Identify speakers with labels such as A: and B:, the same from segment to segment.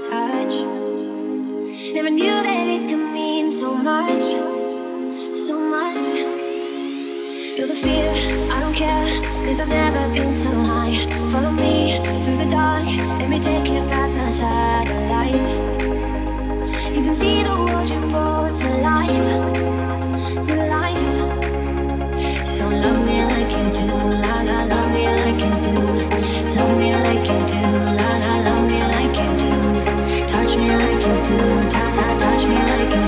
A: Touch Never knew that it could mean so much. So much. You're the fear. I don't care. Cause I've never been so high. Follow me through the dark. Let me take you past our satellites. You can see the world you brought to life. To life. So love me like you do, touch, touch me like you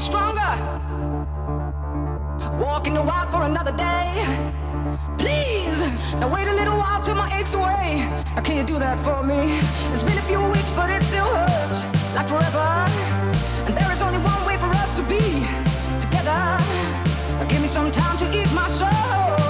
B: stronger. Walking the wild for another day. Please, now wait a little while till my aches away. I can you do that for me? It's been a few weeks, but it still hurts like forever. And there is only one way for us to be together. Now give me some time to ease my soul.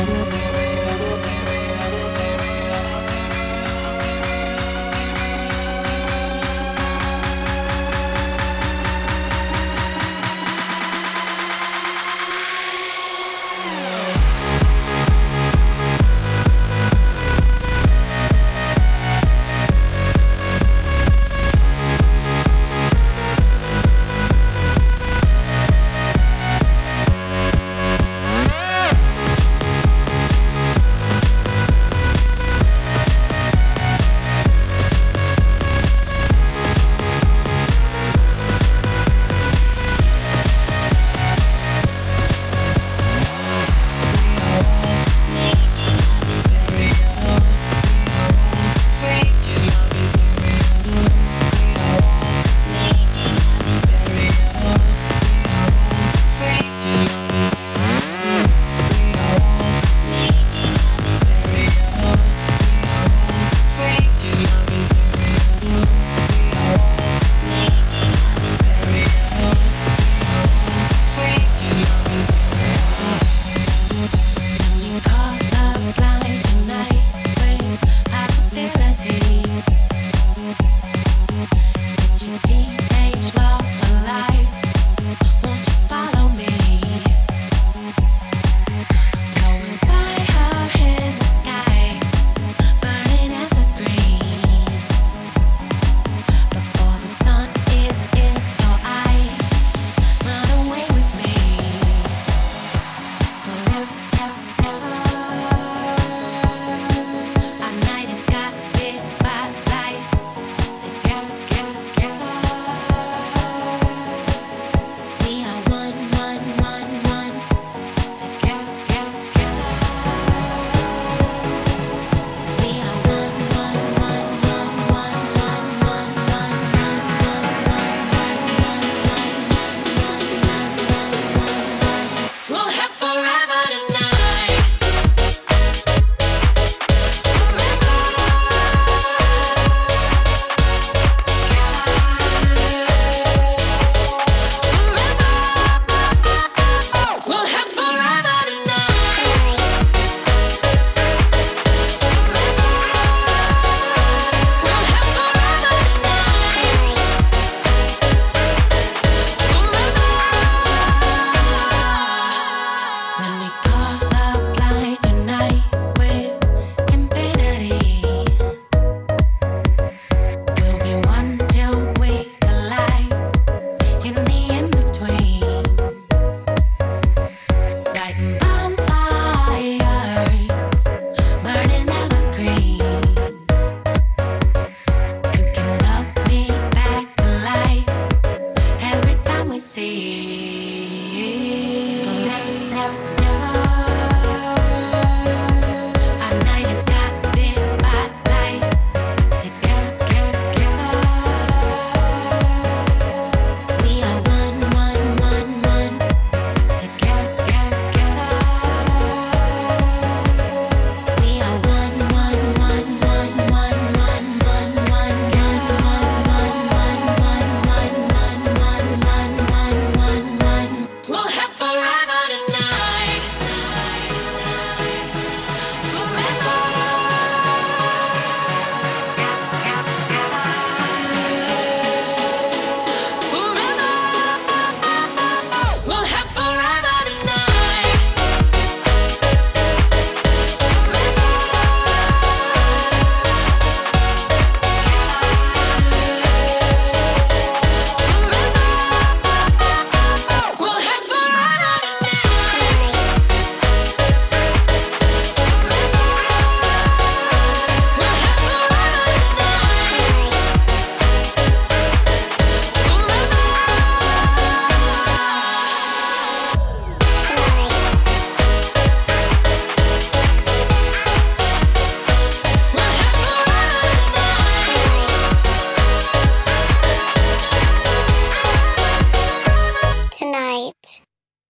C: A teenage love